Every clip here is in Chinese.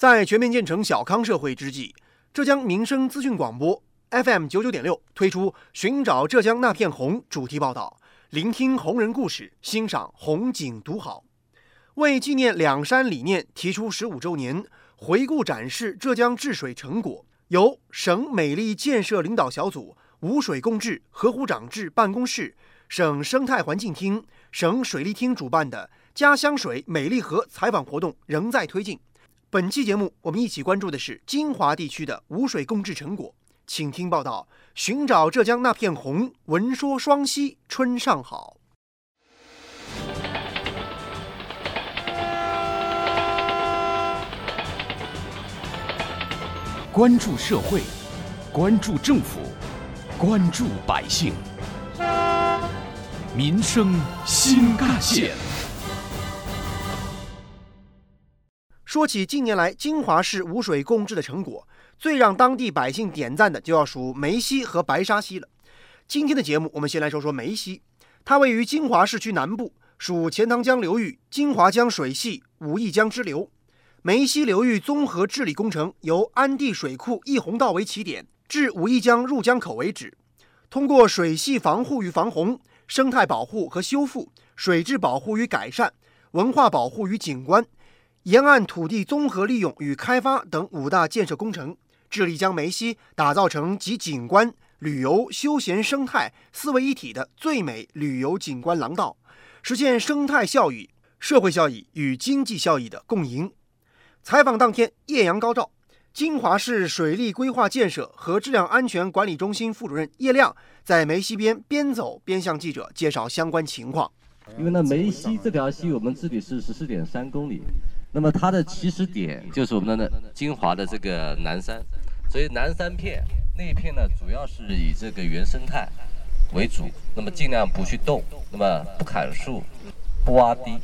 在全面建成小康社会之际，浙江民生资讯广播 FM 九九点六推出“寻找浙江那片红”主题报道，聆听红人故事，欣赏红景独好。为纪念两山理念提出十五周年，回顾展示浙江治水成果，由省美丽建设领导小组、五水共治河湖长治办公室、省生态环境厅、省水利厅主办的“家乡水美丽河”采访活动仍在推进。本期节目，我们一起关注的是金华地区的无水共治成果，请听报道：寻找浙江那片红，闻说双溪春尚好。关注社会，关注政府，关注百姓，民生新干线。说起近年来金华市无水共治的成果，最让当地百姓点赞的就要数梅溪和白沙溪了。今天的节目，我们先来说说梅溪，它位于金华市区南部，属钱塘江流域金华江水系武义江支流。梅溪流域综合治理工程由安地水库一洪道为起点，至武义江入江口为止，通过水系防护与防洪、生态保护和修复、水质保护与改善、文化保护与景观。沿岸土地综合利用与开发等五大建设工程，致力将梅溪打造成集景观、旅游、休闲、生态四位一体的最美旅游景观廊道，实现生态效益、社会效益与经济效益的共赢。采访当天，艳阳高照，金华市水利规划建设和质量安全管理中心副主任叶亮在梅溪边边走边向记者介绍相关情况。因为呢，梅溪这条溪我们治理是十四点三公里。那么它的起始点就是我们的金华的这个南山，所以南山片那一片呢，主要是以这个原生态为主，那么尽量不去动，那么不砍树，不挖堤，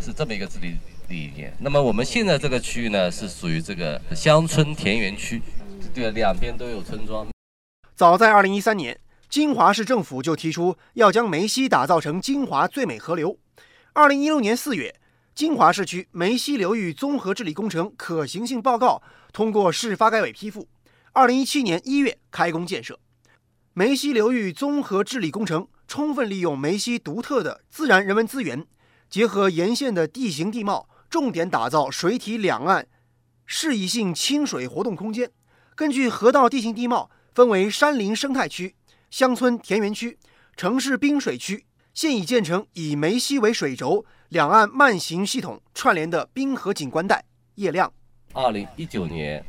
是这么一个治理理念。那么我们现在这个区域呢，是属于这个乡村田园区，对，两边都有村庄。早在2013年，金华市政府就提出要将梅溪打造成金华最美河流。2016年4月。金华市区梅溪流域综合治理工程可行性报告通过市发改委批复，二零一七年一月开工建设。梅溪流域综合治理工程充分利用梅溪独特的自然人文资源，结合沿线的地形地貌，重点打造水体两岸适宜性亲水活动空间。根据河道地形地貌，分为山林生态区、乡村田园区、城市滨水区。现已建成以梅溪为水轴。两岸慢行系统串联的滨河景观带，叶亮。二零一九年，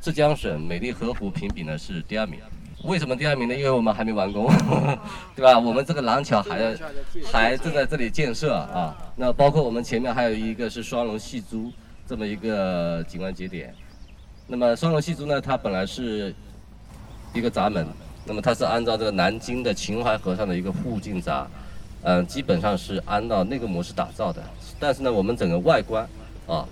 浙江省美丽河湖评比呢是第二名。为什么第二名呢？因为我们还没完工，对吧？我们这个廊桥还还正在这里建设啊。那包括我们前面还有一个是双龙戏珠这么一个景观节点。那么双龙戏珠呢，它本来是一个闸门，那么它是按照这个南京的秦淮河上的一个护境闸。嗯，基本上是按照那个模式打造的，但是呢，我们整个外观啊，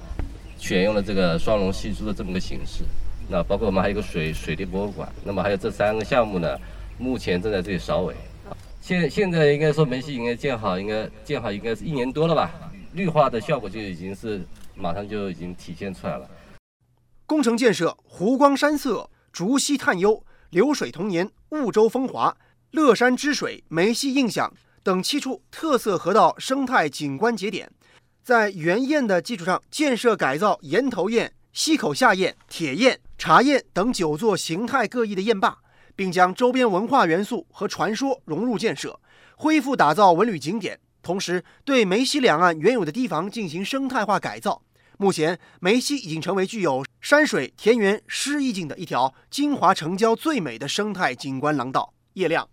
选用了这个双龙戏珠的这么个形式。那包括我们还有一个水水利博物馆，那么还有这三个项目呢，目前正在这里扫尾。现现在应该说梅溪应该建好，应该建好应该是一年多了吧，绿化的效果就已经是马上就已经体现出来了。工程建设湖光山色、竹溪探幽、流水童年、婺州风华、乐山之水、梅溪印象。等七处特色河道生态景观节点，在原堰的基础上建设改造岩头堰、溪口下堰、铁堰、茶堰等九座形态各异的堰坝，并将周边文化元素和传说融入建设，恢复打造文旅景点。同时，对梅溪两岸原有的堤防进行生态化改造。目前，梅溪已经成为具有山水、田园、诗意境的一条金华城郊最美的生态景观廊道。叶亮。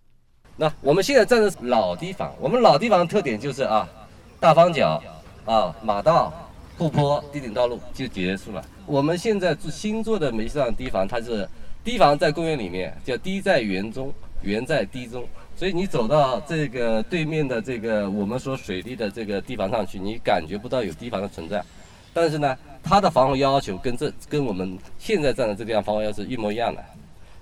那我们现在站的是老堤防，我们老堤防的特点就是啊，大方角，啊马道、护坡、堤顶道路就结束了。我们现在做新做的梅溪上堤防，它是堤防在公园里面，叫堤在园中，园在堤中。所以你走到这个对面的这个我们说水利的这个堤防上去，你感觉不到有堤防的存在。但是呢，它的防洪要求跟这跟我们现在站的这个地方防洪要求是一模一样的。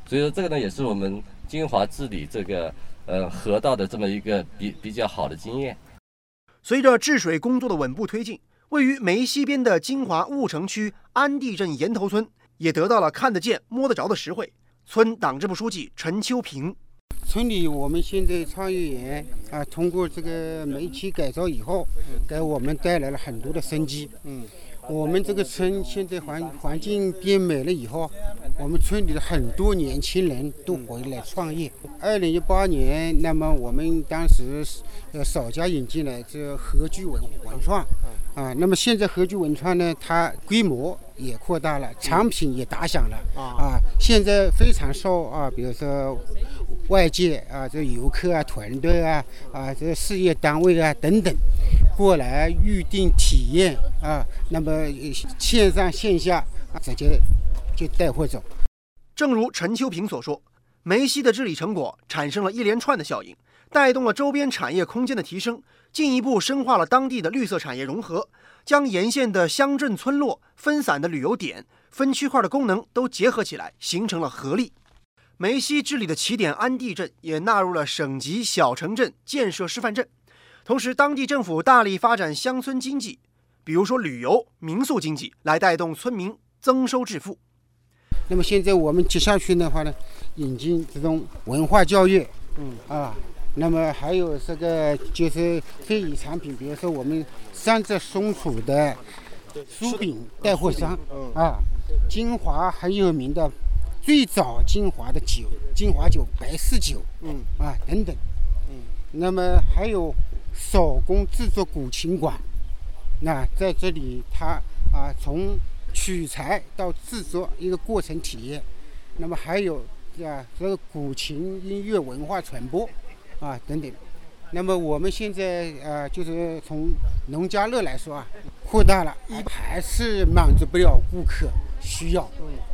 所以说这个呢，也是我们金华治理这个。呃，河道的这么一个比比较好的经验。随着治水工作的稳步推进，位于梅溪边的金华婺城区安地镇岩头村也得到了看得见、摸得着的实惠。村党支部书记陈秋平，村里我们现在创业园啊，通过这个煤气改造以后，给我们带来了很多的生机。嗯，我们这个村现在环环境变美了以后，我们村里的很多年轻人都回来创业。二零一八年，那么我们当时呃首家引进了这合居文文创，啊，那么现在合居文创呢，它规模也扩大了，产品也打响了，啊，现在非常受啊，比如说外界啊，这游客啊、团队啊、啊这事业单位啊等等，过来预定体验啊，那么呃线上线下啊直接就带货走。正如陈秋平所说，梅溪的治理成果产生了一连串的效应，带动了周边产业空间的提升，进一步深化了当地的绿色产业融合，将沿线的乡镇村落、分散的旅游点、分区块的功能都结合起来，形成了合力。梅溪治理的起点安地镇也纳入了省级小城镇建设示范镇，同时当地政府大力发展乡村经济，比如说旅游、民宿经济，来带动村民增收致富。那么现在我们接下去的话呢，引进这种文化教育，嗯。啊，那么还有这个就是非遗产品，比如说我们三只松鼠的酥饼带货商，啊，金华很有名的最早金华的酒，金华酒、白氏酒，嗯。啊等等，嗯，那么还有手工制作古琴馆，那在这里它啊从取材到制作一个过程体验，那么还有啊这个古琴音乐文化传播啊等等。那么我们现在呃就是从农家乐来说啊，扩大了一，还是满足不了顾客需要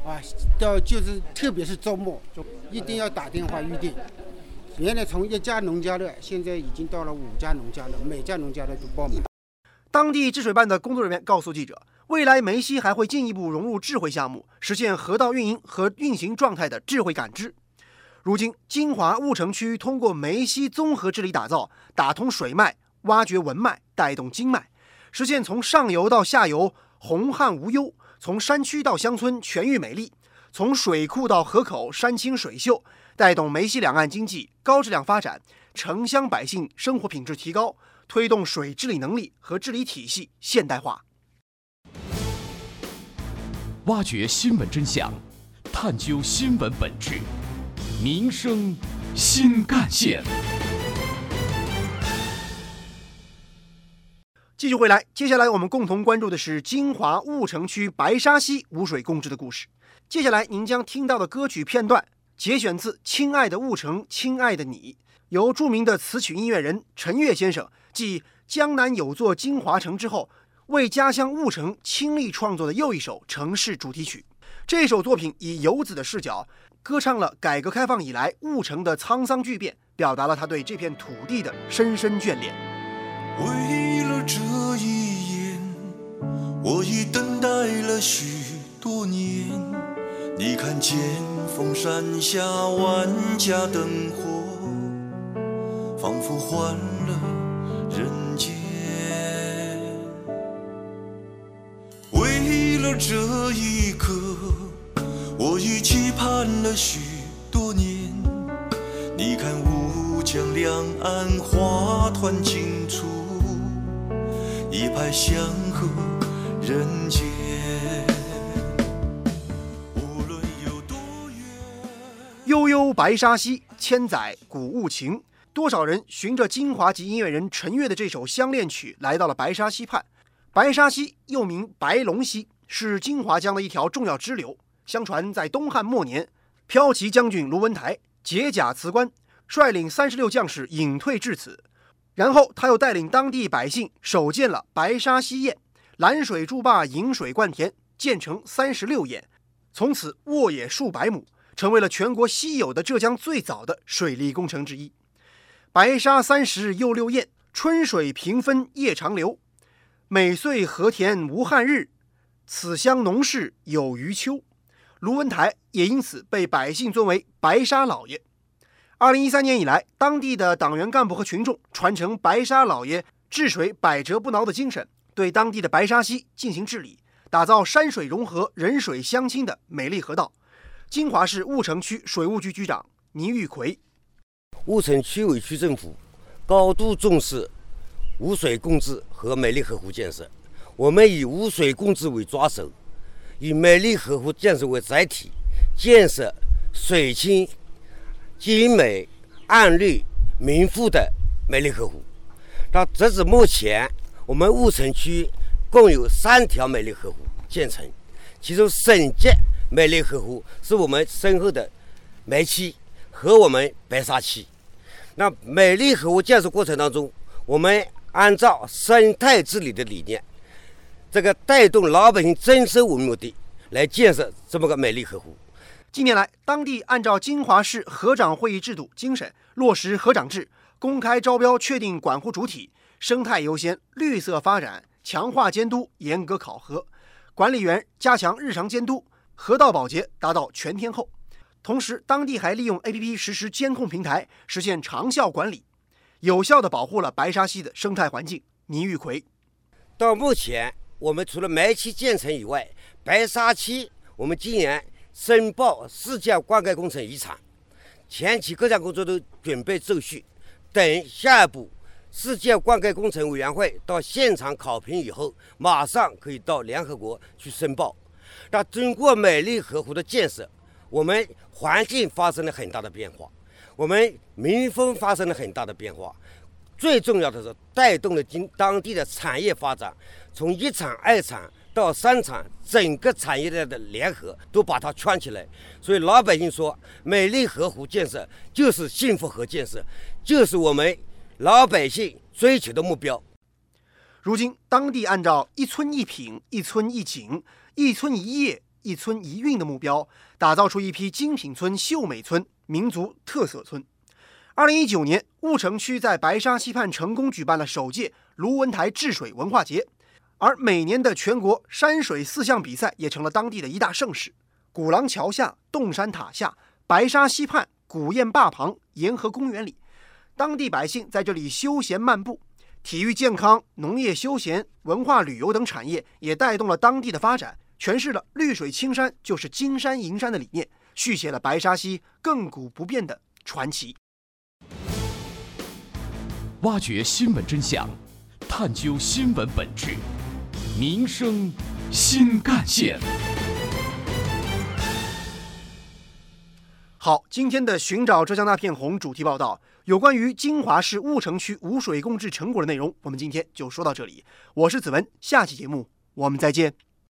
啊，到就是特别是周末，一定要打电话预定。原来从一家农家乐，现在已经到了五家农家乐，每家农家乐都爆满。当地治水办的工作人员告诉记者，未来梅溪还会进一步融入智慧项目，实现河道运营和运行状态的智慧感知。如今，金华婺城区通过梅溪综合治理打造，打通水脉，挖掘文脉，带动经脉，实现从上游到下游洪旱无忧，从山区到乡村全域美丽，从水库到河口山清水秀，带动梅溪两岸经济高质量发展，城乡百姓生活品质提高，推动水治理能力和治理体系现代化。挖掘新闻真相，探究新闻本质，民生新干线。继续回来，接下来我们共同关注的是金华婺城区白沙溪污水共治的故事。接下来您将听到的歌曲片段节选自《亲爱的婺城，亲爱的你》，由著名的词曲音乐人陈悦先生继《江南有座金华城》之后，为家乡婺城倾力创作的又一首城市主题曲。这首作品以游子的视角，歌唱了改革开放以来婺城的沧桑巨变，表达了他对这片土地的深深眷恋。为了这一眼，我已等待了许多年。你看见峰山下万家灯火，仿佛换了人间。为了这一刻，我已期盼了许多年。你看乌江两岸花团锦簇，一派祥和人间。无论有多远。悠悠白沙溪，千载古物情。多少人循着金华籍音乐人陈悦的这首相恋曲，来到了白沙溪畔。白沙溪又名白龙溪，是金华江的一条重要支流。相传在东汉末年，骠骑将军卢文台解甲辞官，率领三十六将士隐退至此。然后他又带领当地百姓守建了白沙溪堰，拦水筑坝，引水灌田，建成三十六堰。从此沃野数百亩，成为了全国稀有的浙江最早的水利工程之一。白沙三十又六堰，春水平分夜长流。每岁和田无旱日，此乡农事有余秋。卢文台也因此被百姓尊为白沙老爷。二零一三年以来，当地的党员干部和群众传承白沙老爷治水百折不挠的精神，对当地的白沙溪进行治理，打造山水融合、人水相亲的美丽河道。金华市婺城区水务局局长倪玉奎，婺城区委区政府高度重视污水共治和美丽河湖建设，我们以污水共治为抓手，以美丽河湖建设为载体，建设水清、精美、暗绿、明富的美丽河湖。到截止目前，我们婺城区共有三条美丽河湖建成，其中省级美丽河湖是我们身后的梅溪和我们白沙溪。那美丽河湖建设过程当中，我们按照生态治理的理念，这个带动老百姓增收为目的来建设这么个美丽河湖。近年来，当地按照金华市河长会议制度精神，落实河长制。公开招标，确定管护主体，生态优先，绿色发展，强化监督，严格考核，管理员加强日常监督，河道保洁达到全天候。同时，当地还利用 APP 实施监控平台，实现长效管理，有效地保护了白沙溪的生态环境。倪玉奎，到目前，我们除了煤气建成以外，白沙溪我们今年申报世界灌溉工程遗产，前期各项工作都准备就绪。等下一步，世界灌溉工程委员会到现场考评以后，马上可以到联合国去申报。那经过美丽河湖的建设，我们环境发生了很大的变化，我们民风发生了很大的变化。最重要的是，带动了经当地的产业发展，从一产、二产到三产，整个产业链的联合都把它圈起来。所以老百姓说，美丽河湖建设就是幸福河建设。就是我们老百姓追求的目标。如今，当地按照一村一品、一村一景、一村一业、一村一运的目标，打造出一批精品村、秀美村、民族特色村。二零一九年，婺城区在白沙溪畔成功举办了首届卢文台治水文化节，而每年的全国山水四项比赛也成了当地的一大盛事。古廊桥下、洞山塔下、白沙溪畔、古堰坝旁、沿河公园里。当地百姓在这里休闲漫步，体育健康、农业休闲、文化旅游等产业也带动了当地的发展，诠释了“绿水青山就是金山银山”的理念，续写了白沙溪亘古不变的传奇。挖掘新闻真相，探究新闻本质，民生新干线。好，今天的寻找浙江那片红主题报道，有关于金华市婺城区污水共治成果的内容，我们今天就说到这里。我是子文，下期节目我们再见。